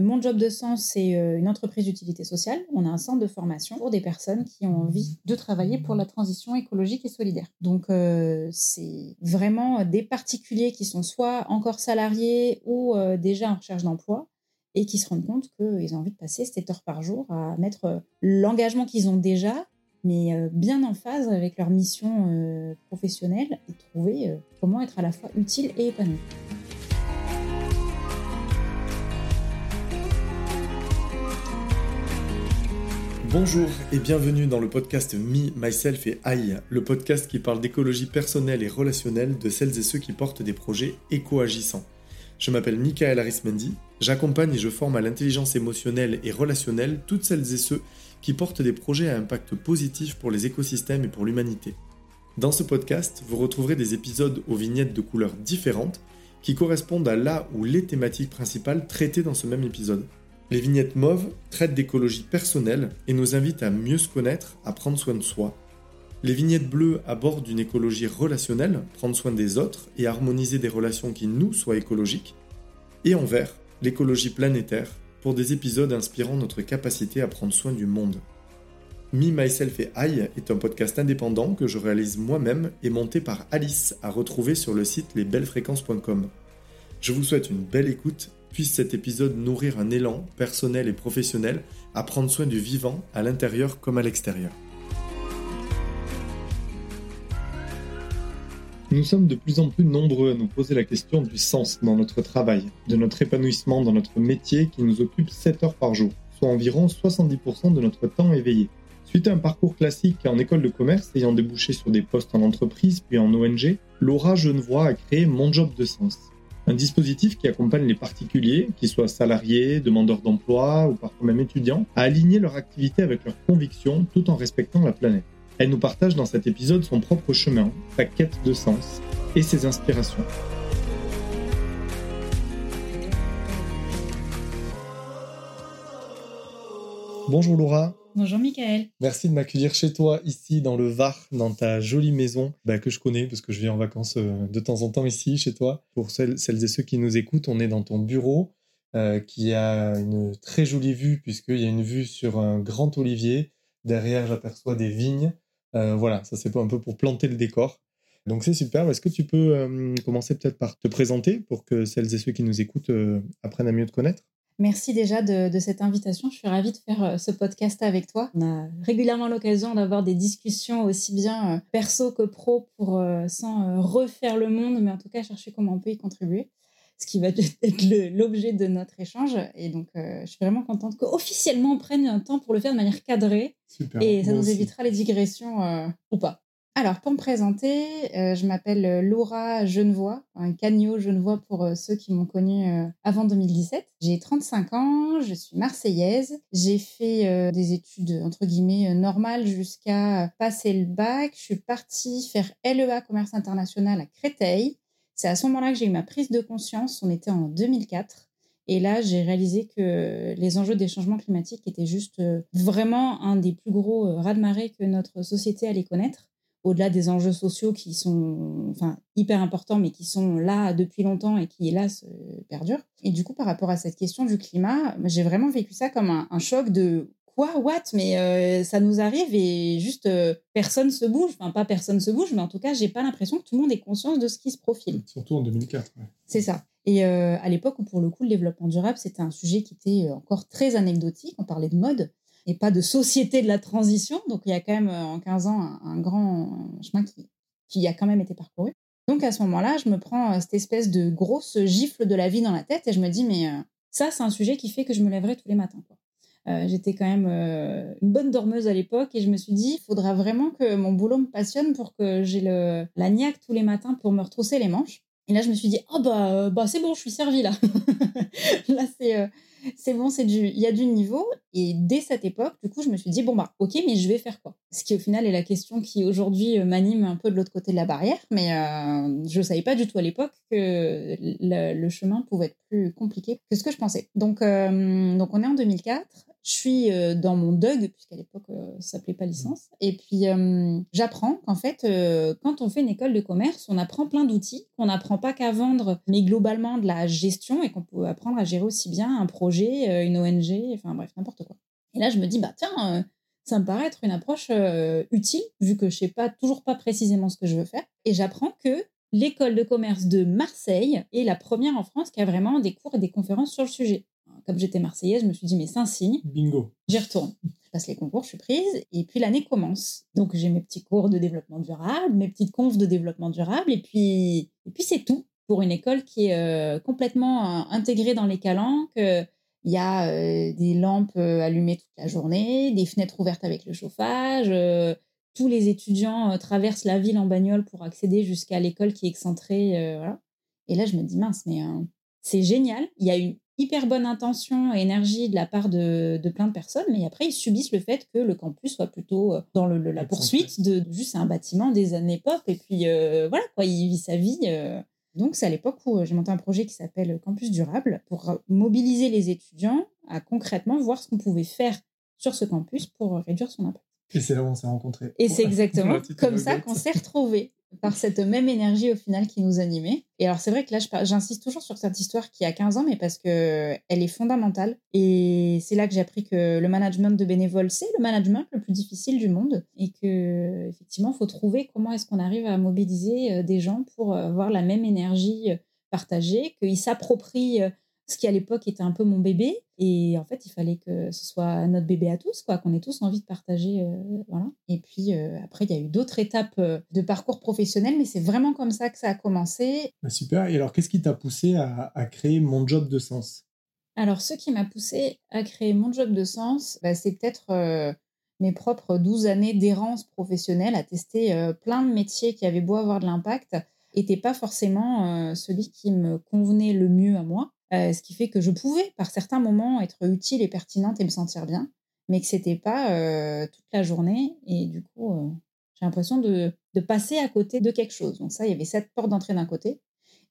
Mon job de sens, c'est euh, une entreprise d'utilité sociale. On a un centre de formation pour des personnes qui ont envie de travailler pour la transition écologique et solidaire. Donc, euh, c'est vraiment des particuliers qui sont soit encore salariés ou euh, déjà en recherche d'emploi et qui se rendent compte qu'ils ont envie de passer 7 heures par jour à mettre l'engagement qu'ils ont déjà, mais bien en phase avec leur mission professionnelle et trouver comment être à la fois utile et épanoui. Bonjour et bienvenue dans le podcast Me, Myself et I, le podcast qui parle d'écologie personnelle et relationnelle de celles et ceux qui portent des projets éco-agissants. Je m'appelle Michael Arismendi, j'accompagne et je forme à l'intelligence émotionnelle et relationnelle toutes celles et ceux qui portent des projets à impact positif pour les écosystèmes et pour l'humanité. Dans ce podcast, vous retrouverez des épisodes aux vignettes de couleurs différentes qui correspondent à la ou les thématiques principales traitées dans ce même épisode. Les vignettes mauves traitent d'écologie personnelle et nous invitent à mieux se connaître, à prendre soin de soi. Les vignettes bleues abordent une écologie relationnelle, prendre soin des autres et harmoniser des relations qui nous soient écologiques. Et en vert, l'écologie planétaire, pour des épisodes inspirant notre capacité à prendre soin du monde. Me, Myself et I est un podcast indépendant que je réalise moi-même et monté par Alice à retrouver sur le site lesbellesfréquences.com. Je vous souhaite une belle écoute puisse cet épisode nourrir un élan personnel et professionnel à prendre soin du vivant à l'intérieur comme à l'extérieur. Nous sommes de plus en plus nombreux à nous poser la question du sens dans notre travail, de notre épanouissement dans notre métier qui nous occupe 7 heures par jour, soit environ 70% de notre temps éveillé. Suite à un parcours classique en école de commerce ayant débouché sur des postes en entreprise puis en ONG, Laura Genevois a créé Mon Job de Sens, un dispositif qui accompagne les particuliers, qu'ils soient salariés, demandeurs d'emploi ou parfois même étudiants, à aligner leur activité avec leurs convictions tout en respectant la planète. Elle nous partage dans cet épisode son propre chemin, sa quête de sens et ses inspirations. Bonjour Laura. Bonjour Michael. Merci de m'accueillir chez toi ici dans le Var, dans ta jolie maison bah, que je connais parce que je viens en vacances euh, de temps en temps ici chez toi. Pour celles, et ceux qui nous écoutent, on est dans ton bureau euh, qui a une très jolie vue puisqu'il y a une vue sur un grand olivier. Derrière, j'aperçois des vignes. Euh, voilà, ça c'est un peu pour planter le décor. Donc c'est super. Est-ce que tu peux commencer peut-être par te présenter pour que celles et ceux qui nous écoutent apprennent à mieux te connaître? Merci déjà de, cette invitation. Je suis ravie de faire euh, ce podcast avec toi. On a régulièrement l'occasion d'avoir des discussions aussi bien euh, perso que pro pour euh, sans refaire le monde, mais en tout cas chercher comment on peut y contribuer. Ce qui va être l'objet de notre échange. Et donc, je suis vraiment contente qu'officiellement on prenne un temps pour le faire de manière cadrée. Super, et ça nous évitera les digressions ou pas. Alors, pour me présenter, euh, je m'appelle euh, Laura Genevois, un Cagnot Genevois pour euh, ceux qui m'ont connue avant 2017. J'ai 35 ans, je suis marseillaise. J'ai fait des études, entre guillemets, normales jusqu'à passer le bac. Je suis partie faire LEA, commerce international, à Créteil. C'est à ce moment-là que j'ai eu ma prise de conscience. On était en 2004. Et là, j'ai réalisé que les enjeux des changements climatiques étaient juste vraiment un des plus gros raz-de-marée que notre société allait connaître au-delà des enjeux sociaux qui sont enfin, hyper importants, mais qui sont là depuis longtemps et qui, hélas, euh, perdurent. Et du coup, par rapport à cette question du climat, j'ai vraiment vécu ça comme un, choc de quoi, what, mais euh, ça nous arrive et juste euh, personne se bouge. Enfin, pas personne se bouge, mais en tout cas, j'ai pas l'impression que tout le monde ait conscience de ce qui se profile. Surtout en 2004. C'est ça. Et à l'époque où, pour le coup, le développement durable, c'était un sujet qui était encore très anecdotique. On parlait de mode et pas de société de la transition. Donc il y a quand même euh, en 15 ans un, grand chemin qui, a quand même été parcouru. Donc à ce moment-là, je me prends euh, cette espèce de grosse gifle de la vie dans la tête et je me dis, mais euh, ça, c'est un sujet qui fait que je me lèverai tous les matins. J'étais quand même une bonne dormeuse à l'époque et je me suis dit, il faudra vraiment que mon boulot me passionne pour que j'ai la niaque tous les matins pour me retrousser les manches. Et là, je me suis dit, oh bah, bah c'est bon, je suis servie là. là, c'est c'est bon, c'est du, il y a du niveau. Et dès cette époque, du coup, je me suis dit, bon, bah, ok, mais je vais faire quoi? Ce qui, au final, est la question qui, aujourd'hui, euh, m'anime un peu de l'autre côté de la barrière. Mais euh, je ne savais pas du tout à l'époque que le, chemin pouvait être plus compliqué que ce que je pensais. Donc, euh, donc on est en 2004. je suis dans mon DUG, puisqu'à l'époque, ça s'appelait pas licence. Et puis, j'apprends qu'en fait, quand on fait une école de commerce, on apprend plein d'outils, qu'on n'apprend pas qu'à vendre, mais globalement de la gestion et qu'on peut apprendre à gérer aussi bien un projet, une ONG, enfin bref, n'importe quoi. Et là, je me dis, bah tiens, ça me paraît être une approche utile, vu que je sais pas toujours pas précisément ce que je veux faire. Et j'apprends que l'école de commerce de Marseille est la première en France qui a vraiment des cours et des conférences sur le sujet comme j'étais marseillaise, je me suis dit, mais c'est un signe. Bingo. J'y retourne. Je passe les concours, je suis prise, et puis l'année commence. Donc j'ai mes petits cours de développement durable, mes petites confs de développement durable, et puis, et puis c'est tout pour une école qui est euh, complètement euh, intégrée dans les calanques. Il y a euh, des lampes allumées toute la journée, des fenêtres ouvertes avec le chauffage. tous les étudiants traversent la ville en bagnole pour accéder jusqu'à l'école qui est excentrée. voilà. Et là, je me dis, mince, mais c'est génial. Il y a une hyper bonne intention et énergie de la part de, plein de personnes, mais après, ils subissent le fait que le campus soit plutôt dans la poursuite de, juste un bâtiment des années pop, et puis euh, voilà, quoi, il vit sa vie. Euh. Donc, c'est à l'époque où j'ai monté un projet qui s'appelle Campus Durable pour mobiliser les étudiants à concrètement voir ce qu'on pouvait faire sur ce campus pour réduire son impact. Et c'est là où on s'est rencontrés. Et c'est exactement comme ça qu'on s'est retrouvés par cette même énergie au final qui nous animait. Et alors c'est vrai que là j'insiste toujours sur cette histoire qui a 15 ans mais parce que elle est fondamentale et c'est là que j'ai appris que le management de bénévoles c'est le management le plus difficile du monde et que effectivement faut trouver comment est-ce qu'on arrive à mobiliser euh, des gens pour avoir la même énergie euh, partagée, qu'ils s'approprient euh, ce qui à l'époque était un peu mon bébé. Et en fait, il fallait que ce soit notre bébé à tous, quoi, qu'on ait tous envie de partager. Euh, voilà. Et puis euh, après, il y a eu d'autres étapes euh, de parcours professionnel, mais c'est vraiment comme ça que ça a commencé. Bah, super. Et alors, qu'est-ce qui t'a poussé à, créer mon job de sens? Alors, ce qui m'a poussé à créer mon job de sens, bah, c'est peut-être mes propres 12 années d'errance professionnelle à tester plein de métiers qui avaient beau avoir de l'impact, n'était pas forcément celui qui me convenait le mieux à moi. Euh, ce qui fait que je pouvais, par certains moments, être utile et pertinente et me sentir bien, mais que c'était pas euh, toute la journée. Et du coup, euh, j'ai l'impression de, de, passer à côté de quelque chose. Donc ça, il y avait cette porte d'entrée d'un côté.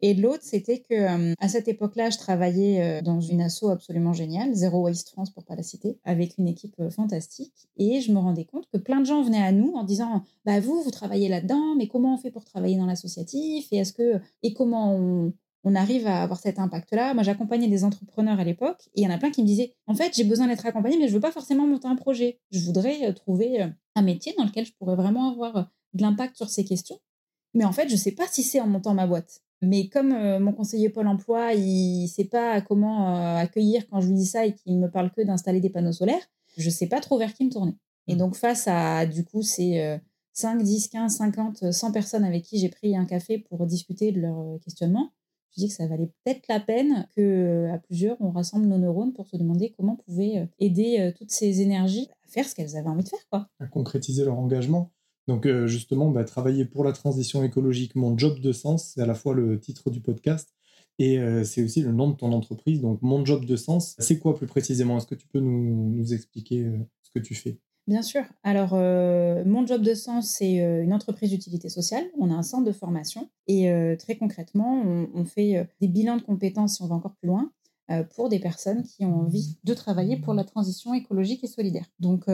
Et l'autre, c'était que à cette époque-là, je travaillais dans une asso absolument géniale, Zero Waste France pour pas la citer, avec une équipe fantastique. Et je me rendais compte que plein de gens venaient à nous en disant, bah vous, vous travaillez là-dedans, mais comment on fait pour travailler dans l'associatif? Et est-ce que et comment on, on arrive à avoir cet impact-là. Moi, j'accompagnais des entrepreneurs à l'époque et il y en a plein qui me disaient En fait, j'ai besoin d'être accompagné, mais je veux pas forcément monter un projet. Je voudrais euh, trouver euh, un métier dans lequel je pourrais vraiment avoir euh, de l'impact sur ces questions. Mais en fait, je sais pas si c'est en montant ma boîte. Mais comme mon conseiller Pôle emploi, il sait pas comment accueillir quand je lui dis ça et qu'il me parle que d'installer des panneaux solaires, je sais pas trop vers qui me tourner. Et mmh. donc, face à, du coup, ces 5, 10, 15, 50, 100 personnes avec qui j'ai pris un café pour discuter de leur questionnement, je dis que ça valait peut-être la peine que euh, à plusieurs on rassemble nos neurones pour se demander comment on pouvait euh, aider euh, toutes ces énergies à faire ce qu'elles avaient envie de faire quoi. À concrétiser leur engagement. Donc justement, bah, travailler pour la transition écologique, mon job de sens, c'est à la fois le titre du podcast et c'est aussi le nom de ton entreprise. Donc mon job de sens, c'est quoi plus précisément? Est-ce que tu peux nous, nous expliquer ce que tu fais? Bien sûr. Alors, euh, mon job de sens, c'est euh, une entreprise d'utilité sociale. On a un centre de formation et euh, très concrètement, on, fait des bilans de compétences, si on va encore plus loin, pour des personnes qui ont envie de travailler pour la transition écologique et solidaire. Donc,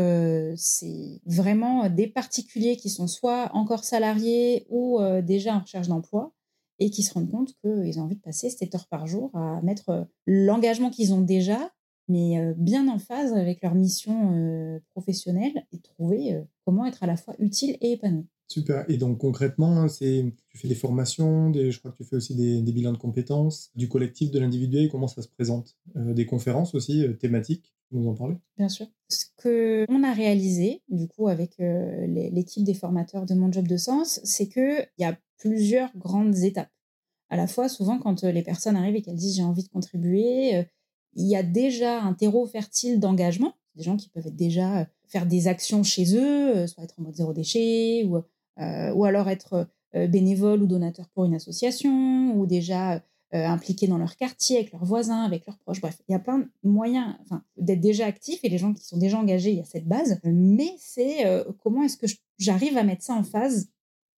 c'est vraiment des particuliers qui sont soit encore salariés ou déjà en recherche d'emploi et qui se rendent compte qu'ils ont envie de passer 7 heures par jour à mettre l'engagement qu'ils ont déjà mais bien en phase avec leur mission professionnelle et trouver comment être à la fois utile et épanoui. Super. Et donc concrètement, c'est tu fais des formations, des, je crois que tu fais aussi des, bilans de compétences, du collectif, de l'individuel, comment ça se présente? Des conférences aussi thématiques, nous en parler Bien sûr. Ce qu'on a réalisé, du coup, avec l'équipe des formateurs de Mon Job de Sens, c'est qu'il y a plusieurs grandes étapes. À la fois, souvent, quand les personnes arrivent et qu'elles disent j'ai envie de contribuer, il y a déjà un terreau fertile d'engagement. Des gens qui peuvent déjà euh, faire des actions chez eux, euh, soit être en mode zéro déchet, ou, euh, ou alors être bénévole ou donateur pour une association, ou déjà impliqués dans leur quartier, avec leurs voisins, avec leurs proches. Bref, il y a plein de moyens enfin, d'être déjà actifs et les gens qui sont déjà engagés, il y a cette base. Mais c'est comment est-ce que j'arrive à mettre ça en phase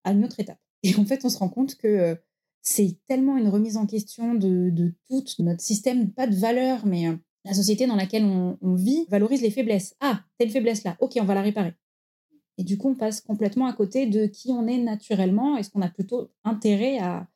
à une autre étape? Et en fait, on se rend compte que c'est tellement une remise en question de, de tout notre système, pas de valeur, mais euh, la société dans laquelle on, vit valorise les faiblesses. Ah, telle faiblesse là, ok, on va la réparer. Et du coup, on passe complètement à côté de qui on est naturellement. Est-ce qu'on a plutôt intérêt à,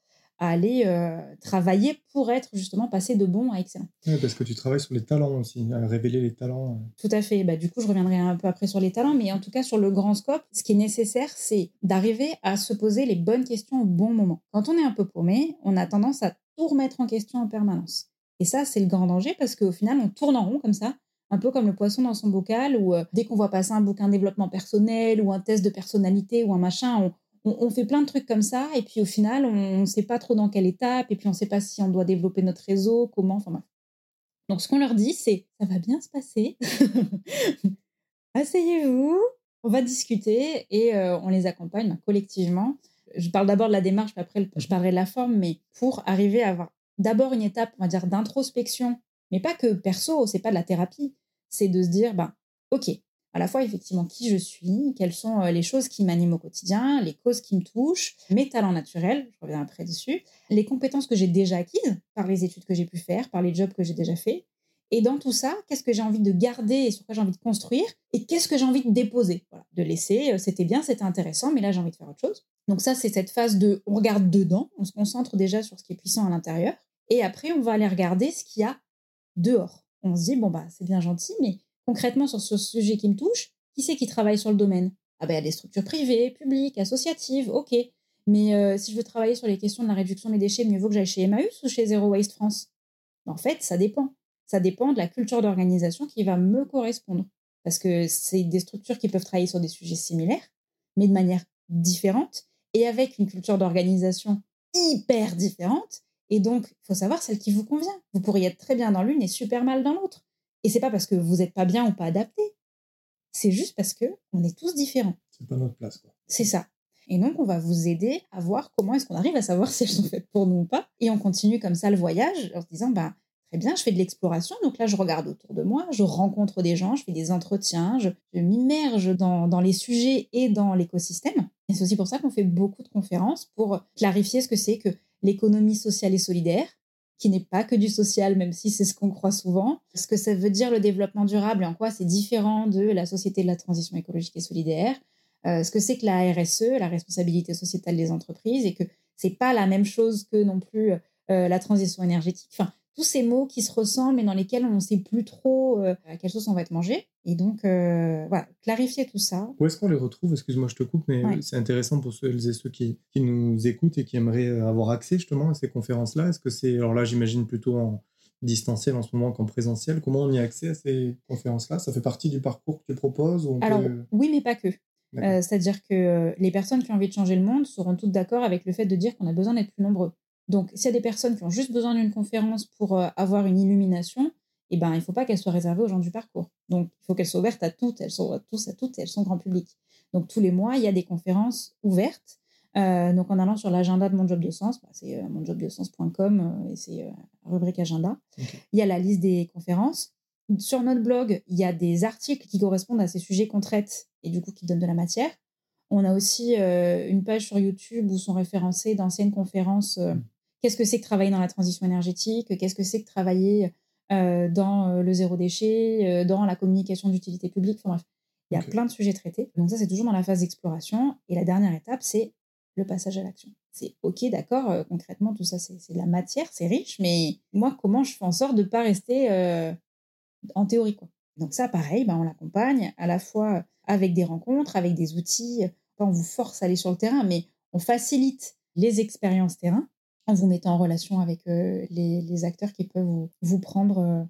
aller euh, travailler pour être justement passé de bon à excellent. Oui, parce que tu travailles sur les talents aussi, à révéler les talents. Euh. Tout à fait. Bah, du coup, je reviendrai un peu après sur les talents, mais en tout cas, sur le grand scope, ce qui est nécessaire, c'est d'arriver à se poser les bonnes questions au bon moment. Quand on est un peu paumé, on a tendance à tout remettre en question en permanence. Et ça, c'est le grand danger parce qu'au final, on tourne en rond comme ça, un peu comme le poisson dans son bocal, où euh, dès qu'on voit passer un bouquin de développement personnel ou un test de personnalité ou un machin, on, on, fait plein de trucs comme ça, et puis au final, on ne sait pas trop dans quelle étape, et puis on ne sait pas si on doit développer notre réseau, comment, enfin. Donc ce qu'on leur dit, c'est ça va bien se passer, asseyez-vous, on va discuter, et euh, on les accompagne collectivement. Je parle d'abord de la démarche, puis après je parlerai de la forme, mais pour arriver à avoir d'abord une étape, on va dire, d'introspection, mais pas que perso, c'est pas de la thérapie, c'est de se dire, ben, ok, à la fois effectivement qui je suis, quelles sont euh, les choses qui m'animent au quotidien, les causes qui me touchent, mes talents naturels, je reviens après dessus, les compétences que j'ai déjà acquises par les études que j'ai pu faire, par les jobs que j'ai déjà faits. Et dans tout ça, qu'est-ce que j'ai envie de garder et sur quoi j'ai envie de construire et qu'est-ce que j'ai envie de déposer, voilà, de laisser. Euh, c'était bien, c'était intéressant, mais là j'ai envie de faire autre chose. Donc ça, c'est cette phase de on regarde dedans, on se concentre déjà sur ce qui est puissant à l'intérieur, et après on va aller regarder ce qu'il y a dehors. On se dit bon bah c'est bien gentil, mais concrètement sur ce sujet qui me touche, qui c'est qui travaille sur le domaine? Ah ben, il y a des structures privées, publiques, associatives, ok. Mais euh, si je veux travailler sur les questions de la réduction des déchets, mieux vaut que j'aille chez Emmaüs ou chez Zero Waste France? En fait, ça dépend. Ça dépend de la culture d'organisation qui va me correspondre. Parce que c'est des structures qui peuvent travailler sur des sujets similaires, mais de manière différente et avec une culture d'organisation hyper différente. Et donc, il faut savoir celle qui vous convient. Vous pourriez être très bien dans l'une et super mal dans l'autre. Et c'est pas parce que vous n'êtes pas bien ou pas adapté. C'est juste parce que on est tous différents. C'est pas notre place, quoi. C'est ça. Et donc, on va vous aider à voir comment est-ce qu'on arrive à savoir si elles sont faites pour nous ou pas. Et on continue comme ça le voyage en se disant, bah, très bien, je fais de l'exploration. Donc là, je regarde autour de moi, je rencontre des gens, je fais des entretiens, je, m'immerge dans, dans, les sujets et dans l'écosystème. Et c'est aussi pour ça qu'on fait beaucoup de conférences pour clarifier ce que c'est que l'économie sociale et solidaire, qui n'est pas que du social, même si c'est ce qu'on croit souvent. Ce que ça veut dire le développement durable et en quoi c'est différent de la société de la transition écologique et solidaire. Euh, ce que c'est que la RSE, la responsabilité sociétale des entreprises, et que c'est pas la même chose que non plus euh, la transition énergétique. Tous ces mots qui se ressemblent mais dans lesquels on ne sait plus trop euh, à quelle sauce on va être mangé. Et donc, euh, voilà, clarifier tout ça. Où est-ce qu'on les retrouve? Excuse-moi, je te coupe, mais c'est intéressant pour ceux et ceux qui, qui, nous écoutent et qui aimeraient euh, avoir accès justement à ces conférences-là. Est-ce que c'est, alors là, j'imagine plutôt en distanciel en ce moment qu'en présentiel. Comment on y a accès à ces conférences-là? Ça fait partie du parcours que tu proposes Alors, oui, mais pas que. C'est-à-dire que les personnes qui ont envie de changer le monde seront toutes d'accord avec le fait de dire qu'on a besoin d'être plus nombreux. Donc, s'il y a des personnes qui ont juste besoin d'une conférence pour euh, avoir une illumination, eh ben, il ne faut pas qu'elle soit réservée aux gens du parcours. Donc, il faut qu'elle soit ouverte à toutes, elles sont à tous, à toutes, et elles sont grand public. Donc, tous les mois, il y a des conférences ouvertes. Euh, donc, en allant sur l'agenda de Mon Job de Sens, bah, c'est euh, monjobdesens.com et c'est rubrique agenda. Il y a la liste des conférences. Sur notre blog, il y a des articles qui correspondent à ces sujets qu'on traite et du coup qui donnent de la matière. On a aussi une page sur YouTube où sont référencées d'anciennes conférences mmh qu'est-ce que c'est que travailler dans la transition énergétique, qu'est-ce que c'est que travailler euh, dans euh, le zéro déchet, euh, dans la communication d'utilité publique? Enfin bref, il y a plein de sujets traités. Donc ça, c'est toujours dans la phase d'exploration. Et la dernière étape, c'est le passage à l'action. C'est OK, d'accord, concrètement, tout ça, c'est de la matière, c'est riche, mais moi, comment je fais en sorte de ne pas rester en théorie quoi? Donc ça, pareil, ben, on l'accompagne à la fois avec des rencontres, avec des outils. on vous force à aller sur le terrain, mais on facilite les expériences terrain en vous mettant en relation avec euh, les, acteurs qui peuvent vous, prendre euh,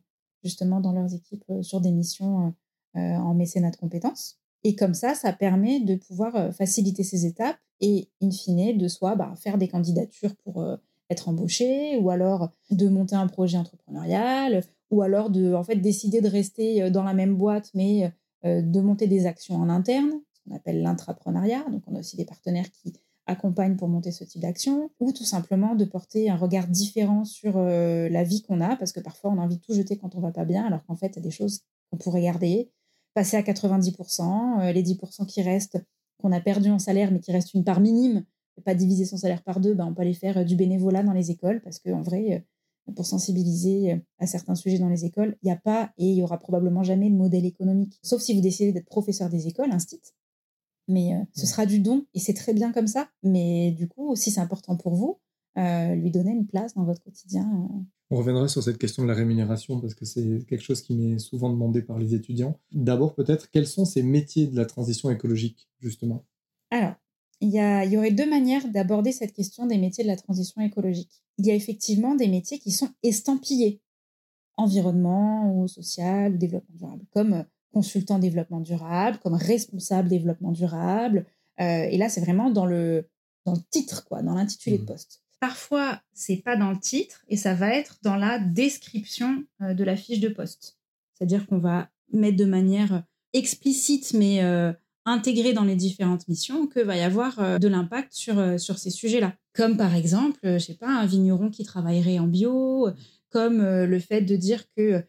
justement dans leurs équipes euh, sur des missions en mécénat de compétences. Et comme ça, ça permet de pouvoir faciliter ces étapes et, in fine, de soit bah, faire des candidatures pour être embauché, ou alors de monter un projet entrepreneurial, ou alors de en fait décider de rester dans la même boîte, mais de monter des actions en interne, ce qu'on appelle l'intrapreneuriat. Donc on a aussi des partenaires qui accompagne pour monter ce type d'action, ou tout simplement de porter un regard différent sur euh, la vie qu'on a, parce que parfois on a envie de tout jeter quand on va pas bien, alors qu'en fait, il y a des choses qu'on pourrait garder, passer à 90%, euh, les 10% qui restent, qu'on a perdu en salaire, mais qui restent une part minime, pas diviser son salaire par deux, ben on peut aller faire euh, du bénévolat dans les écoles, parce qu'en vrai, pour sensibiliser à certains sujets dans les écoles. Il n'y a pas et il y aura probablement jamais de modèle économique, sauf si vous décidez d'être professeur des écoles, instit. Mais ce sera du don et c'est très bien comme ça. Mais du coup, si c'est important pour vous, lui donner une place dans votre quotidien. On reviendra sur cette question de la rémunération parce que c'est quelque chose qui m'est souvent demandé par les étudiants. D'abord, peut-être, quels sont ces métiers de la transition écologique, justement? Alors, il y, a, il y aurait deux manières d'aborder cette question des métiers de la transition écologique. Il y a effectivement des métiers qui sont estampillés, environnement ou social ou développement durable, comme consultant développement durable, comme responsable développement durable. Euh, et là, c'est vraiment dans le, dans le titre, quoi, dans l'intitulé de mmh. poste. Parfois, c'est pas dans le titre et ça va être dans la description euh, de la fiche de poste. C'est-à-dire qu'on va mettre de manière explicite mais euh, intégrée dans les différentes missions que va y avoir euh, de l'impact sur, sur ces sujets-là. Comme par exemple, je sais pas, un vigneron qui travaillerait en bio, comme le fait de dire que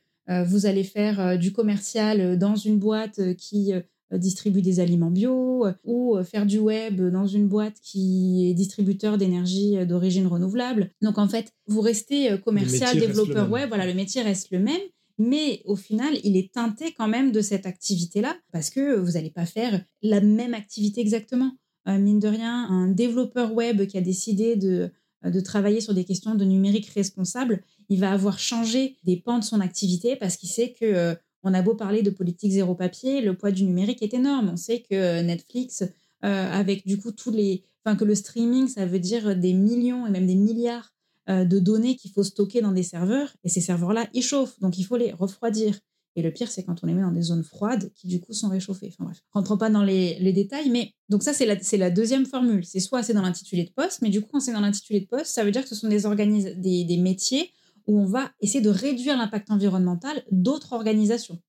vous allez faire du commercial dans une boîte qui euh, distribue des aliments bio euh, ou euh, faire du web dans une boîte qui est distributeur d'énergie d'origine renouvelable. Donc en fait, vous restez commercial, développeur web, voilà, le métier reste le même. Mais au final, il est teinté quand même de cette activité-là parce que vous n'allez pas faire la même activité exactement. mine de rien, un développeur web qui a décidé de, de travailler sur des questions de numérique responsable, il va avoir changé des pans de son activité parce qu'il sait que on a beau parler de politique zéro papier, le poids du numérique est énorme. On sait que euh, Netflix, euh, avec du coup tous les, enfin que le streaming, ça veut dire des millions et même des milliards euh, de données qu'il faut stocker dans des serveurs, et ces serveurs-là, ils chauffent, donc il faut les refroidir. Et le pire, c'est quand on les met dans des zones froides qui du coup sont réchauffées. Enfin bref, rentrons pas dans les, détails, mais donc ça c'est la, la deuxième formule. C'est soit c'est dans l'intitulé de poste, mais du coup quand c'est dans l'intitulé de poste, ça veut dire que ce sont des, des métiers où on va essayer de réduire l'impact environnemental d'autres organisations.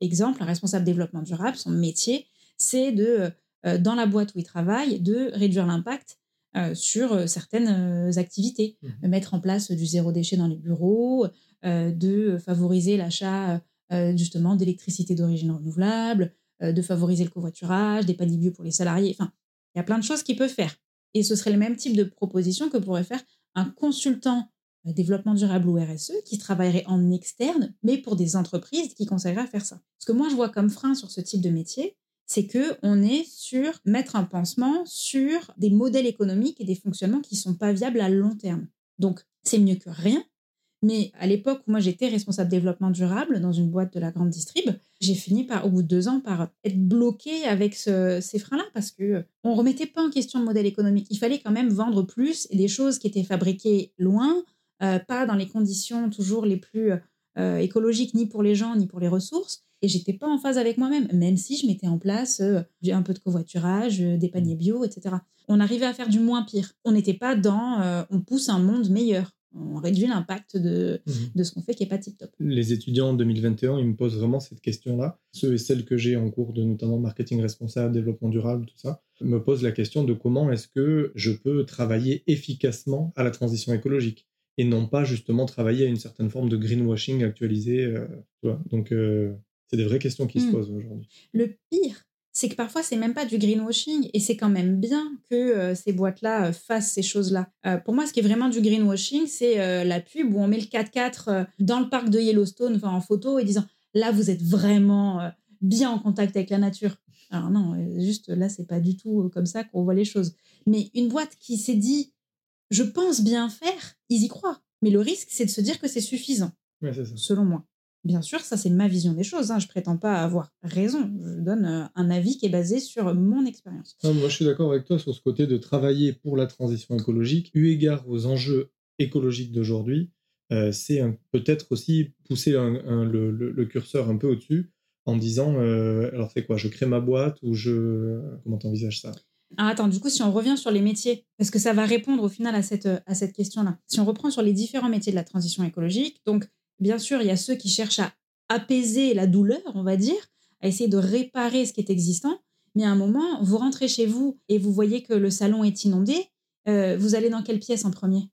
Exemple, un responsable développement durable, son métier, c'est de, euh, dans la boîte où il travaille, de réduire l'impact euh, sur euh, certaines activités, mmh. mettre en place du zéro déchet dans les bureaux, de favoriser l'achat justement d'électricité d'origine renouvelable, de favoriser le covoiturage, des paniers bio pour les salariés. Enfin, il y a plein de choses qu'il peut faire. Et ce serait le même type de proposition que pourrait faire un consultant euh, développement durable ou RSE qui travaillerait en externe, mais pour des entreprises qui conseilleraient à faire ça. Ce que moi je vois comme frein sur ce type de métier, c'est que on est sur mettre un pansement sur des modèles économiques et des fonctionnements qui sont pas viables à long terme. Donc c'est mieux que rien. Mais à l'époque où moi j'étais responsable développement durable dans une boîte de la grande distrib, j'ai fini par, au bout de deux ans, par être bloqué avec ces freins-là parce que on remettait pas en question le modèle économique. Il fallait quand même vendre plus et des choses qui étaient fabriquées loin, euh, pas dans les conditions toujours les plus euh, écologiques ni pour les gens ni pour les ressources. Et j'étais pas en phase avec moi-même, même si je mettais en place euh, un peu de covoiturage, des paniers bio, etc. On arrivait à faire du moins pire. On n'était pas dans on pousse un monde meilleur on réduit l'impact de, mmh de ce qu'on fait qui n'est pas tip-top. Les étudiants en 2021, ils me posent vraiment cette question-là. Ceux et celles que j'ai en cours de notamment marketing responsable, développement durable, tout ça, me posent la question de comment est-ce que je peux travailler efficacement à la transition écologique et non pas justement travailler à une certaine forme de greenwashing actualisé. Euh, Donc, euh, c'est des vraies questions qui se hmm. posent aujourd'hui. Le pire, c'est que parfois, c'est même pas du greenwashing et c'est quand même bien que euh, ces boîtes-là fassent ces choses-là. pour moi, ce qui est vraiment du greenwashing, c'est la pub où on met le 4x4 dans le parc de Yellowstone en photo et disant là, vous êtes vraiment bien en contact avec la nature. Alors non, juste là, c'est pas du tout comme ça qu'on voit les choses. Mais une boîte qui s'est dit je pense bien faire, ils y croient. Mais le risque, c'est de se dire que c'est suffisant, selon moi. Bien sûr, ça c'est ma vision des choses. Hein. Je prétends pas avoir raison. Je donne euh, un avis qui est basé sur mon expérience. moi, je suis d'accord avec toi sur ce côté de travailler pour la transition écologique, eu égard aux enjeux écologiques d'aujourd'hui. Euh, c'est peut-être aussi pousser le, curseur un peu au-dessus en disant euh, alors c'est quoi? Je crée ma boîte ou je comment t'envisages ça? Ah, attends, du coup, si on revient sur les métiers, parce que ça va répondre au final à cette, cette question-là? Si on reprend sur les différents métiers de la transition écologique, donc bien sûr, il y a ceux qui cherchent à apaiser la douleur, on va dire, à essayer de réparer ce qui est existant. Mais à un moment, vous rentrez chez vous et vous voyez que le salon est inondé. Euh, vous allez dans quelle pièce en premier?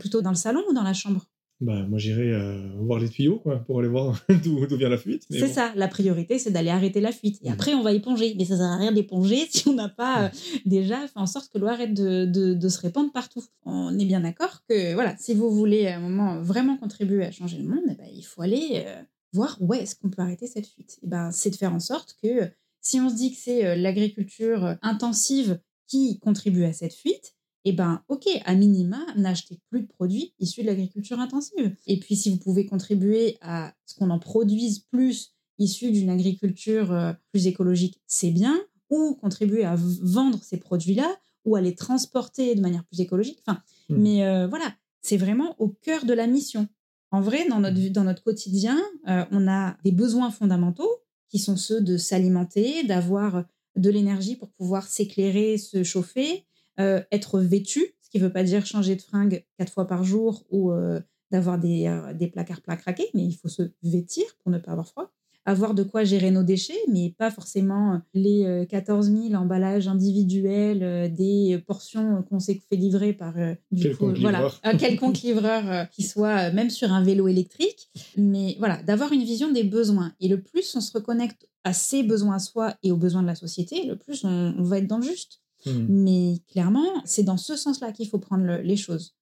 Plutôt dans le salon ou dans la chambre? Bah, moi j'irai euh, voir les tuyaux quoi, pour aller voir d'où vient la fuite. C'est ça, la priorité c'est d'aller arrêter la fuite. Et mmh. après on va éponger. Mais ça sert à rien d'éponger si on n'a pas euh, déjà fait en sorte que l'eau arrête de, de, se répandre partout. On est bien d'accord que voilà, si vous voulez à un moment vraiment contribuer à changer le monde, eh ben, il faut aller euh, voir où est-ce qu'on peut arrêter cette fuite. Et ben, c'est de faire en sorte que si on se dit que c'est l'agriculture intensive qui contribue à cette fuite, eh ben, ok, à minima, n'achetez plus de produits issus de l'agriculture intensive. Et puis, si vous pouvez contribuer à ce qu'on en produise plus issus d'une agriculture euh, plus écologique, c'est bien. Ou contribuer à vendre ces produits-là ou à les transporter de manière plus écologique. Enfin, hmm. mais euh, voilà, c'est vraiment au cœur de la mission. En vrai, dans notre, dans notre quotidien, euh, on a des besoins fondamentaux qui sont ceux de s'alimenter, d'avoir de l'énergie pour pouvoir s'éclairer, se chauffer, euh, être vêtu, ce qui ne veut pas dire changer de fringue quatre fois par jour ou euh, d'avoir des, euh, des, placards plats craqués, mais il faut se vêtir pour ne pas avoir froid. Avoir de quoi gérer nos déchets, mais pas forcément les 14 000 emballages individuels, des portions qu'on s'est fait livrer par du coup, voilà, un quelconque livreur qui soit même sur un vélo électrique. Mais voilà, d'avoir une vision des besoins. Et le plus on se reconnecte à ses besoins à soi et aux besoins de la société, le plus on va être dans le juste. Mmh. Mais clairement, c'est dans ce sens-là qu'il faut prendre les choses.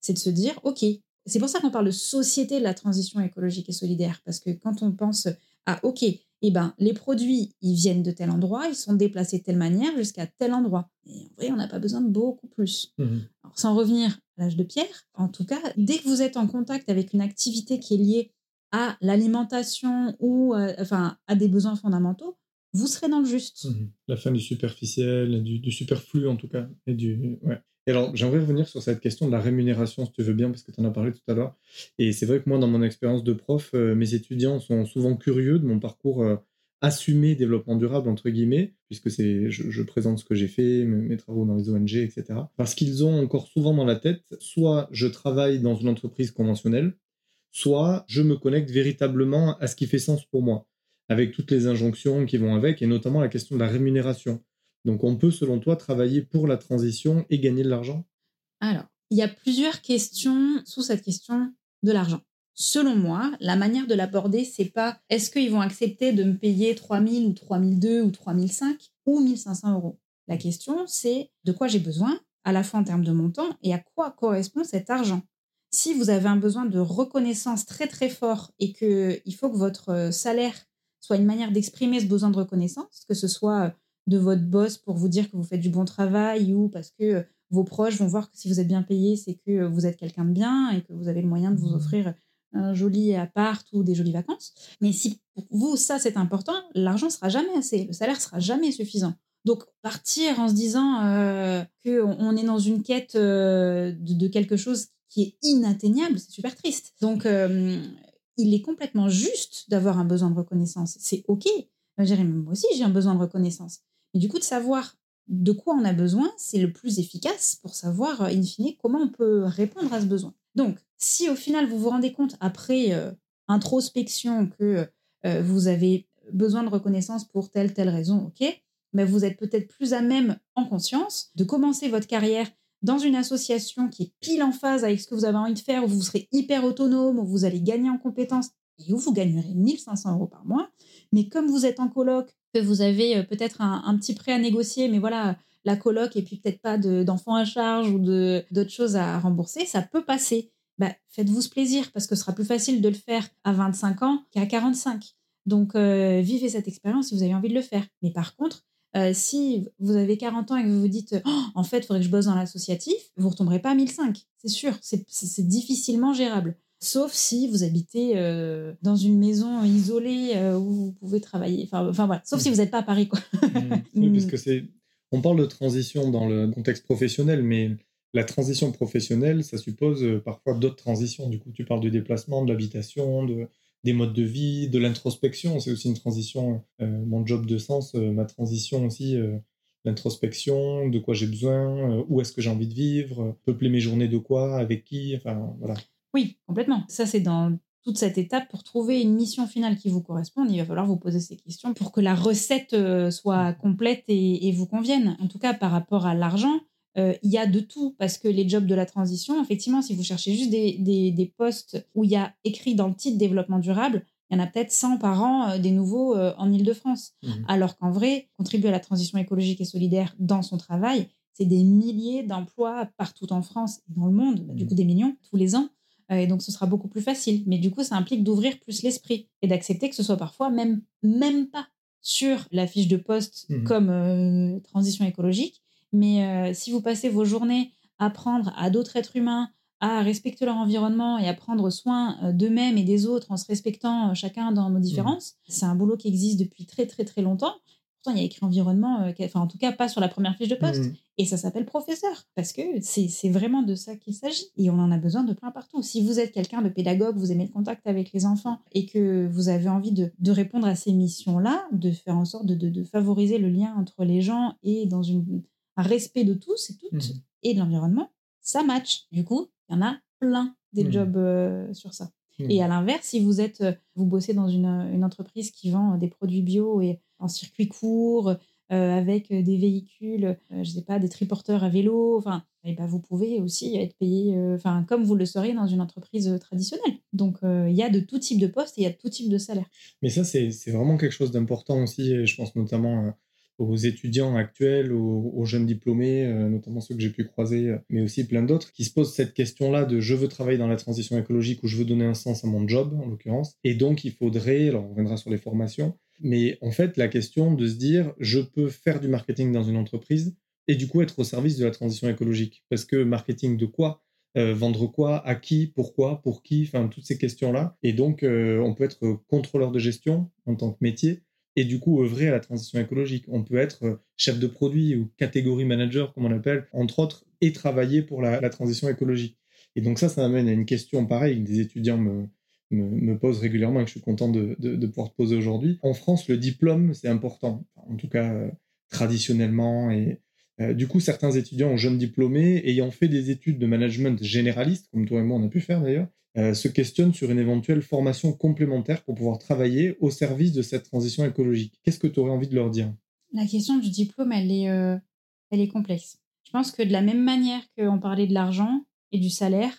C'est de se dire, OK, c'est pour ça qu'on parle de société de la transition écologique et solidaire, parce que quand on pense à, OK, eh ben, les produits, ils viennent de tel endroit, ils sont déplacés de telle manière jusqu'à tel endroit. Et en vrai, on n'a pas besoin de beaucoup plus. Mmh. sans revenir à l'âge de pierre, en tout cas, dès que vous êtes en contact avec une activité qui est liée à l'alimentation ou euh, enfin, à des besoins fondamentaux, vous serez dans le juste. Mhm. La fin du superficiel, du, superflu en tout cas. Et, du, ouais. et alors, j'aimerais revenir sur cette question de la rémunération, si tu veux bien, parce que tu en as parlé tout à l'heure. Et c'est vrai que moi, dans mon expérience de prof, euh, mes étudiants sont souvent curieux de mon parcours euh, assumé développement durable, entre guillemets, puisque c'est, je, présente ce que j'ai fait, mes, travaux dans les ONG, etc. Parce qu'ils ont encore souvent dans la tête, soit je travaille dans une entreprise conventionnelle, soit je me connecte véritablement à ce qui fait sens pour moi avec toutes les injonctions qui vont avec, et notamment la question de la rémunération. Donc on peut, selon toi, travailler pour la transition et gagner de l'argent? Alors, il y a plusieurs questions sous cette question de l'argent. Selon moi, la manière de l'aborder, c'est pas est-ce qu'ils vont accepter de me payer 3000 ou 3002 ou 3005 ou 1500 euros. La question, c'est de quoi j'ai besoin, à la fois en termes de montant, et à quoi correspond cet argent? Si vous avez un besoin de reconnaissance très très fort et qu'il faut que votre euh, salaire soit une manière d'exprimer ce besoin de reconnaissance, que ce soit euh, de votre boss pour vous dire que vous faites du bon travail ou parce que euh, vos proches vont voir que si vous êtes bien payé, c'est que euh, vous êtes quelqu'un de bien et que vous avez le moyen de vous mmh. offrir un joli appart ou des jolies vacances. Mais si pour vous, ça, c'est important, l'argent sera jamais assez, le salaire sera jamais suffisant. Donc, partir en se disant qu'on est dans une quête de, quelque chose qui est inatteignable, c'est super triste. Donc, il est complètement juste d'avoir un besoin de reconnaissance. C'est OK. Moi aussi, j'ai un besoin de reconnaissance. Mais du coup, de savoir de quoi on a besoin, c'est le plus efficace pour savoir, euh, in fine, comment on peut répondre à ce besoin. Donc, si au final, vous vous rendez compte, après euh, introspection, que euh, vous avez besoin de reconnaissance pour telle, telle raison, OK, mais vous êtes peut-être plus à même, en conscience, de commencer votre carrière dans une association qui est pile en phase avec ce que vous avez envie de faire, où vous serez hyper autonome, où vous allez gagner en compétences et où vous gagnerez 1500 euros par mois. Mais comme vous êtes en coloc, que vous avez euh, peut-être un, petit prêt à négocier, mais voilà, la coloc et puis peut-être pas d'enfants à charge ou d'autres choses à rembourser, ça peut passer. Bah, faites-vous ce plaisir parce que ce sera plus facile de le faire à 25 ans qu'à 45. Donc, euh, vivez cette expérience si vous avez envie de le faire. Mais par contre, euh, si vous avez 40 ans et que vous vous dites oh, en fait, il faudrait que je bosse dans l'associatif, vous ne retomberez pas à 1005. C'est sûr, c'est difficilement gérable. Sauf si vous habitez euh, dans une maison isolée euh, où vous pouvez travailler. Enfin, enfin voilà, sauf si vous n'êtes pas à Paris. Quoi. Mmh. oui, parce que c'est. On parle de transition dans le contexte professionnel, mais la transition professionnelle, ça suppose parfois d'autres transitions. Du coup, tu parles du déplacement, de l'habitation, de, des modes de vie, de l'introspection. C'est aussi une transition, euh, mon job de sens, euh, ma transition aussi, euh, l'introspection, de quoi j'ai besoin, où est-ce que j'ai envie de vivre, peupler mes journées de quoi, avec qui, enfin voilà. Oui, complètement. Ça, c'est dans toute cette étape pour trouver une mission finale qui vous corresponde. Il va falloir vous poser ces questions pour que la recette soit complète et, et vous convienne. En tout cas, par rapport à l'argent, il y a de tout parce que les jobs de la transition, effectivement, si vous cherchez juste des, des, des postes où il y a écrit dans le titre développement durable, il y en a peut-être 100 par an des nouveaux en Ile-de-France. Mmh. Alors qu'en vrai, contribuer à la transition écologique et solidaire dans son travail, c'est des milliers d'emplois partout en France et dans le monde, du mmh. coup des millions tous les ans. Euh, et donc, ce sera beaucoup plus facile. Mais du coup, ça implique d'ouvrir plus l'esprit et d'accepter que ce soit parfois même, même pas sur la fiche de poste mmh. comme euh, transition écologique. Mais euh, si vous passez vos journées à apprendre à d'autres êtres humains à respecter leur environnement et à prendre soin d'eux-mêmes et des autres en se respectant chacun dans nos mmh. différences, c'est un boulot qui existe depuis très très très longtemps il y a écrit environnement, euh, enfin, en tout cas, pas sur la première fiche de poste. Mmh. Et ça s'appelle professeur, parce que c'est vraiment de ça qu'il s'agit. Et on en a besoin de plein partout. Si vous êtes quelqu'un de pédagogue, vous aimez le contact avec les enfants et que vous avez envie de, de répondre à ces missions-là, de faire en sorte de, de, favoriser le lien entre les gens et dans une, un respect de tous et toutes mmh. et de l'environnement, ça match. Du coup, il y en a plein des mmh. jobs euh, sur ça. Et à l'inverse, si vous êtes, euh, vous bossez dans une, une, entreprise qui vend des produits bio et en circuit court, euh, avec des véhicules, euh, je ne sais pas, des triporteurs à vélo. Enfin, et eh ben, vous pouvez aussi être payé, euh, enfin, comme vous le seriez dans une entreprise traditionnelle. Donc, il y a de tout type de postes et il y a de tout type de salaire. Mais ça, c'est vraiment quelque chose d'important aussi. je pense notamment aux étudiants actuels, aux, jeunes diplômés, notamment ceux que j'ai pu croiser, mais aussi plein d'autres, qui se posent cette question-là de je veux travailler dans la transition écologique ou je veux donner un sens à mon job, en l'occurrence. Et donc, il faudrait, alors on reviendra sur les formations, mais en fait, la question de se dire, je peux faire du marketing dans une entreprise et du coup être au service de la transition écologique. Parce que marketing de quoi? Euh, Vendre quoi? À qui? Pourquoi? Pour qui? Enfin, toutes ces questions-là. Et donc, euh, on peut être contrôleur de gestion en tant que métier et du coup œuvrer à la transition écologique. On peut être chef de produit ou catégorie manager, comme on l'appelle, entre autres, et travailler pour la, transition écologique. Et donc ça, ça amène à une question pareille des étudiants me, me, pose régulièrement et que je suis content de, pouvoir te poser aujourd'hui. En France, le diplôme, c'est important, en tout cas euh, traditionnellement. Et euh, du coup, certains étudiants jeunes diplômés, ayant fait des études de management généraliste, comme toi et moi on a pu faire d'ailleurs, euh, se questionnent sur une éventuelle formation complémentaire pour pouvoir travailler au service de cette transition écologique. Qu'est-ce que tu aurais envie de leur dire? La question du diplôme, elle est, elle est complexe. Je pense que de la même manière qu'on parlait de l'argent et du salaire,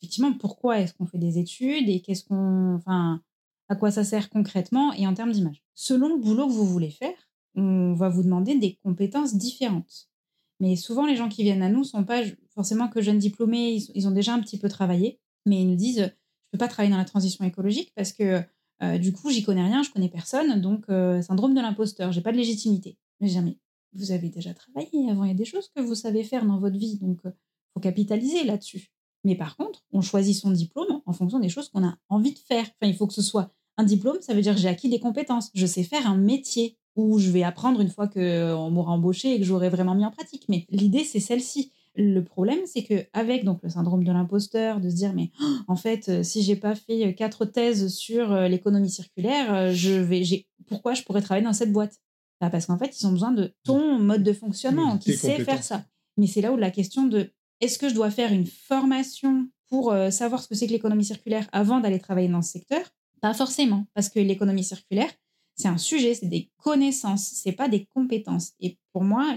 effectivement, pourquoi est-ce qu'on fait des études et qu'est-ce qu'on, enfin, à quoi ça sert concrètement et en termes d'image. Selon le boulot que vous voulez faire, on va vous demander des compétences différentes. Mais souvent, les gens qui viennent à nous sont pas forcément que jeunes diplômés, ils, ont déjà un petit peu travaillé, mais ils nous disent, je peux pas travailler dans la transition écologique parce que euh, du coup, j'y connais rien, je connais personne, donc euh, syndrome de l'imposteur, j'ai pas de légitimité. Mais jamais. Vous avez déjà travaillé avant, il y a des choses que vous savez faire dans votre vie, donc il euh, faut capitaliser là-dessus. Mais par contre, on choisit son diplôme en fonction des choses qu'on a envie de faire. Enfin, il faut que ce soit un diplôme, ça veut dire j'ai acquis des compétences. Je sais faire un métier où je vais apprendre une fois qu'on m'aura embauché et que j'aurai vraiment mis en pratique. Mais l'idée, c'est celle-ci. Le problème, c'est que avec donc le syndrome de l'imposteur, de se dire mais en fait, euh, si j'ai pas fait euh, quatre thèses sur euh, l'économie circulaire, je vais, j'ai, pourquoi je pourrais travailler dans cette boîte? Bah, Parce qu'en fait, ils ont besoin de ton mode de fonctionnement qui sait faire ça. Mais c'est là où la question de est-ce que je dois faire une formation pour euh, savoir ce que c'est que l'économie circulaire avant d'aller travailler dans ce secteur? Pas forcément, parce que l'économie circulaire, c'est un sujet, c'est des connaissances, c'est pas des compétences. Et pour moi,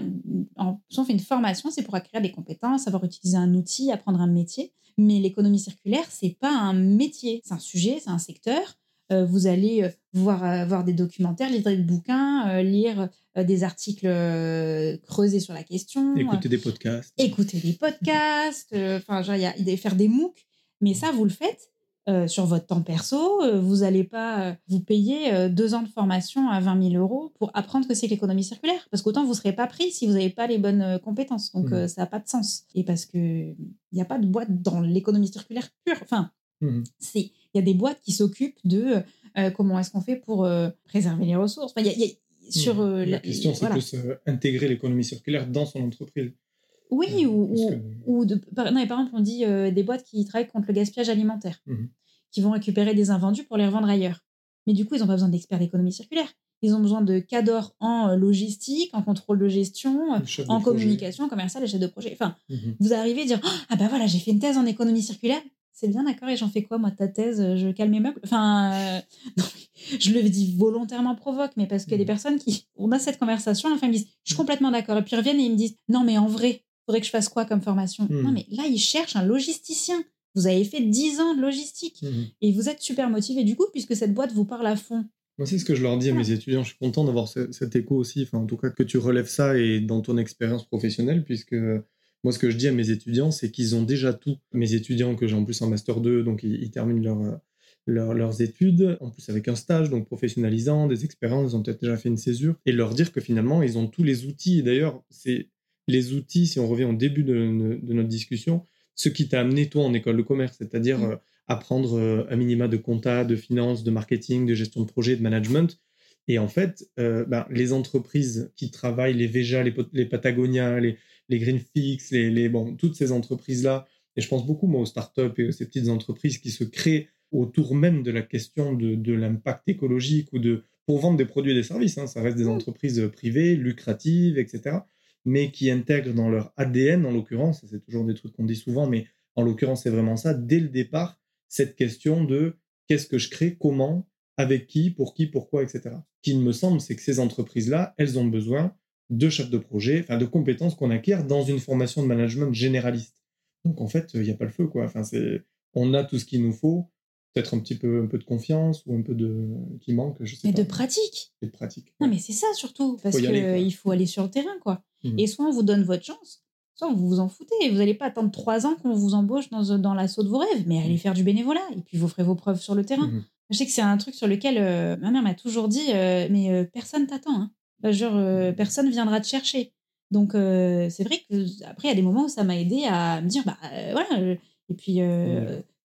en, si on fait une formation, c'est pour acquérir des compétences, savoir utiliser un outil, apprendre un métier. Mais l'économie circulaire, c'est pas un métier, c'est un sujet, c'est un secteur. Euh, vous allez euh, voir, euh, voir des documentaires, lire des bouquins, lire des articles creusés sur la question. Écouter des podcasts. Écouter des podcasts, enfin, genre, y a, faire des MOOC. Mais ça, vous le faites sur votre temps perso. vous n'allez pas vous payer deux ans de formation à 20 000 euros pour apprendre que c'est l'économie circulaire. Parce qu'autant vous ne serez pas pris si vous n'avez pas les bonnes compétences. Donc, mmh. ça n'a pas de sens. Et parce qu'il n'y a pas de boîte dans l'économie circulaire pure. Enfin, mmh. il y a des boîtes qui s'occupent de euh, comment est-ce qu'on fait pour euh, préserver les ressources. Enfin, y a, sur, euh, la, question, c'est plus intégrer l'économie circulaire dans son entreprise. Oui, ou, ou, de, par, non, par exemple, on dit des boîtes qui travaillent contre le gaspillage alimentaire, mmh qui vont récupérer des invendus pour les revendre ailleurs. Mais du coup, ils n'ont pas besoin d'experts d'économie circulaire. Ils ont besoin de cadors en logistique, en contrôle de gestion, en communication commerciale, les chefs de projet. Enfin, mmh vous arrivez à dire Ah ben voilà, j'ai fait une thèse en économie circulaire c'est bien d'accord et j'en fais quoi moi ta thèse? Euh, je calme mes meubles? Enfin euh, je le dis volontairement provoque mais parce qu'il y a des mmh. personnes qui on a cette conversation enfin ils me disent je suis complètement d'accord et puis ils reviennent et ils me disent non mais en vrai faudrait que je fasse quoi comme formation? Non, mais là, ils cherchent un logisticien. Vous avez fait 10 ans de logistique Mhm. et vous êtes super motivé du coup, puisque cette boîte vous parle à fond. Moi, c'est ce que je leur dis à mes étudiants. Je suis content d'avoir ce- cet écho aussi. Enfin, en tout cas, que tu relèves ça et dans ton expérience professionnelle, puisque moi, ce que je dis à mes étudiants, c'est qu'ils ont déjà tout. Mes étudiants que j'ai en plus en Master 2, donc ils, ils terminent leur, leur- leurs études, en plus avec un stage, donc professionnalisant, des expériences, ils ont peut-être déjà fait une césure, et leur dire que finalement, ils ont tous les outils. Et d'ailleurs, c'est les outils, si on revient au début de, de notre discussion, ce qui t'a amené, toi, en école de commerce, c'est-à-dire Mm. euh, apprendre euh, un minima de compta, de finance, de marketing, de gestion de projet, de management. Et en fait, euh, ben, les entreprises qui travaillent, les Veja, les, les Patagonia, les, les Greenfix, les, les, bon, toutes ces entreprises-là, et je pense beaucoup moi aux startups et à ces petites entreprises qui se créent autour même de la question de, de l'impact écologique ou de pour vendre des produits et des services. hein, ça reste des Mm. entreprises privées, lucratives, etc. Mais qui intègrent dans leur ADN, en l'occurrence, c'est toujours des trucs qu'on dit souvent, mais en l'occurrence c'est vraiment ça, dès le départ, cette question de qu'est-ce que je crée, comment, avec qui, pour qui, pourquoi, etc. Ce qui me semble, c'est que ces entreprises-là, elles ont besoin de chefs de projet, enfin de compétences qu'on acquiert dans une formation de management généraliste. Donc en fait, il n'y a pas le feu, quoi. Enfin, on a tout ce qu'il nous faut, peut-être un petit peu, un peu de confiance ou un peu de qui manque, je sais Mais pas. de pratique. Et de pratique. Non, mais c'est ça surtout, parce qu'il faut aller sur le terrain, quoi. Mhm. Et soit on vous donne votre chance, soit vous vous en foutez. Vous n'allez pas attendre trois ans qu'on vous embauche dans, dans l'assaut de vos rêves, mais allez Mhm. faire du bénévolat, et puis vous ferez vos preuves sur le terrain. Mhm. Je sais que c'est un truc sur lequel euh, ma mère m'a toujours dit, euh, mais euh, personne t'attend. Hein. Bah, genre, euh, personne viendra te chercher. Donc, c'est vrai que après, il y a des moments où ça m'a aidé à me dire, bah voilà. Et puis,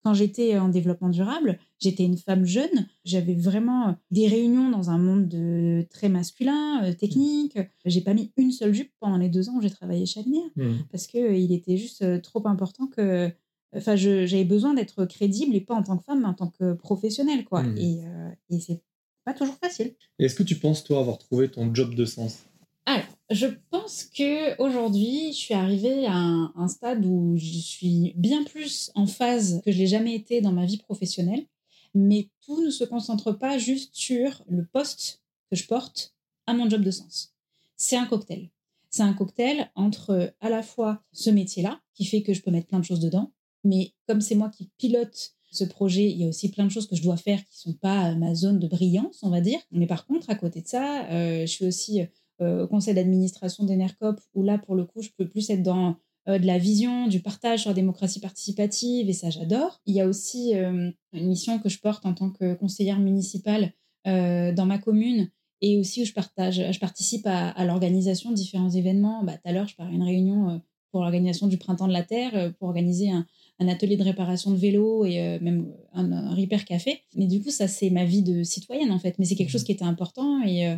quand j'étais en développement durable, j'étais une femme jeune. J'avais vraiment des réunions dans un monde de, très masculin, euh, technique. J'ai pas mis une seule jupe pendant les deux ans où j'ai travaillé chez Alenia Mhm. parce que euh, il était juste euh, trop important que enfin j'avais besoin d'être crédible et pas en tant que femme mais en tant que professionnelle quoi Mhm. et, euh, et c'est pas toujours facile Est-ce que tu penses, toi, avoir trouvé ton job de sens? Alors je pense que aujourd'hui je suis arrivée à un, stade où je suis bien plus en phase que je l'ai jamais été dans ma vie professionnelle. Mais tout ne se concentre pas juste sur le poste que je porte à mon job de sens. C'est un cocktail. C'est un cocktail entre euh, à la fois ce métier-là, qui fait que je peux mettre plein de choses dedans, mais comme c'est moi qui pilote ce projet, il y a aussi plein de choses que je dois faire qui sont pas euh, ma zone de brillance, on va dire. Mais par contre, à côté de ça, euh, je suis aussi euh, au conseil d'administration d'Enercop, où là, pour le coup, je peux plus être dans euh, de la vision, du partage sur la démocratie participative, et ça, j'adore. Il y a aussi euh, une mission que je porte en tant que conseillère municipale euh, dans ma commune, et aussi où je partage, je participe à, à l'organisation de différents événements. Bah, tout à l'heure, je pars à une réunion pour l'organisation du Printemps de la Terre, pour organiser un, un atelier de réparation de vélos et euh, même un, un repair café. Mais du coup, ça, c'est ma vie de citoyenne, en fait. Mais c'est quelque chose qui était important et, euh,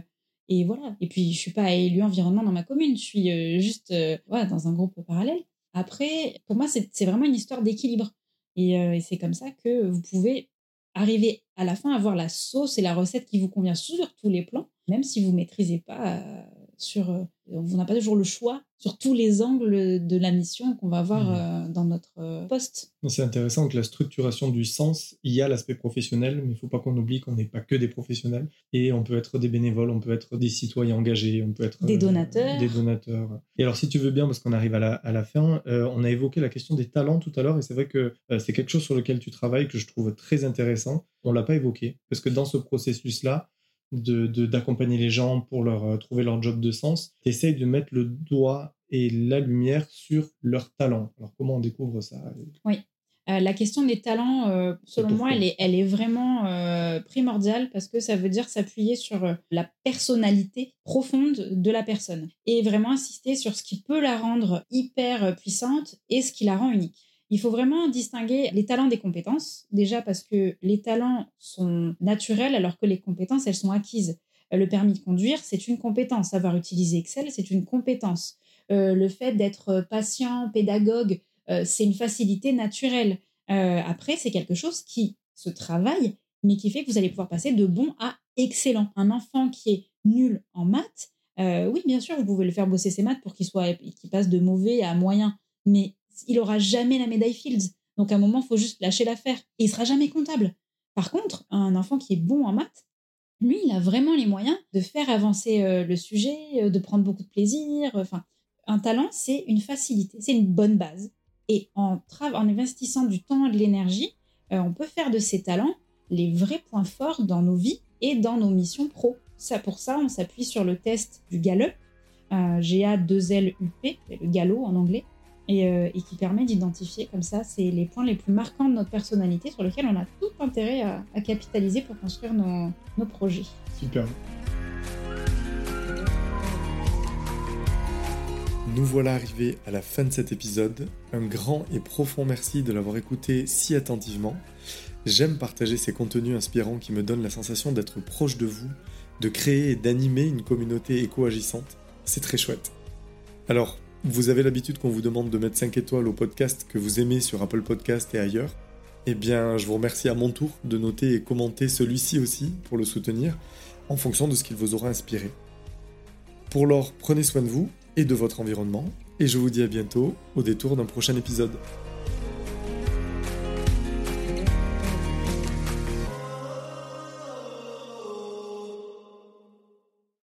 et voilà. Et puis, je suis pas élue environnement dans ma commune, je suis euh, juste euh, voilà, dans un groupe parallèle. Après, pour moi, c'est vraiment une histoire d'équilibre. Et, euh, et c'est comme ça que vous pouvez arriver à la fin à avoir la sauce et la recette qui vous convient sur tous les plans, même si vous maîtrisez pas sur, euh, vous n'avez pas toujours le choix sur tous les angles de la mission qu'on va avoir Mhm. euh, dans notre euh, poste. C'est intéressant que la structuration du sens, il y a l'aspect professionnel, mais il ne faut pas qu'on oublie qu'on n'est pas que des professionnels. Et on peut être des bénévoles, on peut être des citoyens engagés, on peut être Des euh, donateurs. des donateurs. Et alors, si tu veux bien, parce qu'on arrive à la, à la fin, euh, on a évoqué la question des talents tout à l'heure, et c'est vrai que euh, c'est quelque chose sur lequel tu travailles que je trouve très intéressant. On l'a pas évoqué, parce que dans ce processus-là, de- de- d'accompagner les gens pour leur euh, trouver leur job de sens, tu essayes de mettre le doigt et la lumière sur leurs talents. Alors, comment on découvre ça Euh, la question des talents, euh, selon moi, elle est, elle est vraiment euh, primordiale parce que ça veut dire s'appuyer sur euh, la personnalité profonde de la personne et vraiment insister sur ce qui peut la rendre hyper euh, puissante et ce qui la rend unique. Il faut vraiment distinguer les talents des compétences, déjà parce que les talents sont naturels alors que les compétences, elles sont acquises. Euh, Le permis de conduire, c'est une compétence. Savoir utiliser Excel, c'est une compétence. Euh, le fait d'être patient, pédagogue, euh, c'est une facilité naturelle. Après, c'est quelque chose qui se travaille, mais qui fait que vous allez pouvoir passer de bon à excellent. Un enfant qui est nul en maths, oui, bien sûr, vous pouvez le faire bosser ses maths pour qu'il soit, qu'il passe de mauvais à moyen, mais il aura jamais la médaille Fields. Donc à un moment, il faut juste lâcher l'affaire et il sera jamais comptable. Par contre, un enfant qui est bon en maths, lui, il a vraiment les moyens de faire avancer euh, le sujet, euh, de prendre beaucoup de plaisir. Enfin, Un talent, c'est une facilité, c'est une bonne base. Et en, en investissant du temps et de l'énergie, euh, on peut faire de ces talents les vrais points forts dans nos vies et dans nos missions pro. Ça, pour ça, on s'appuie sur le test du Gallup, euh, GA2LUP, le galop en anglais, euh, et, qui permet d'identifier comme ça, c'est les points les plus marquants de notre personnalité sur lesquels on a tout intérêt à, capitaliser pour construire nos, nos projets. Super. Nous voilà arrivés à la fin de cet épisode. Un grand et profond merci de l'avoir écouté si attentivement. J'aime partager ces contenus inspirants qui me donnent la sensation d'être proche de vous, de créer et d'animer une communauté éco-agissante. C'est très chouette. Alors, vous avez l'habitude qu'on vous demande de mettre 5 étoiles au podcast que vous aimez sur Apple Podcast et ailleurs. Eh bien, je vous remercie à mon tour de noter et commenter celui-ci aussi pour le soutenir en fonction de ce qu'il vous aura inspiré. Pour l'or, prenez soin de vous et de votre environnement, et je vous dis à bientôt au détour d'un prochain épisode.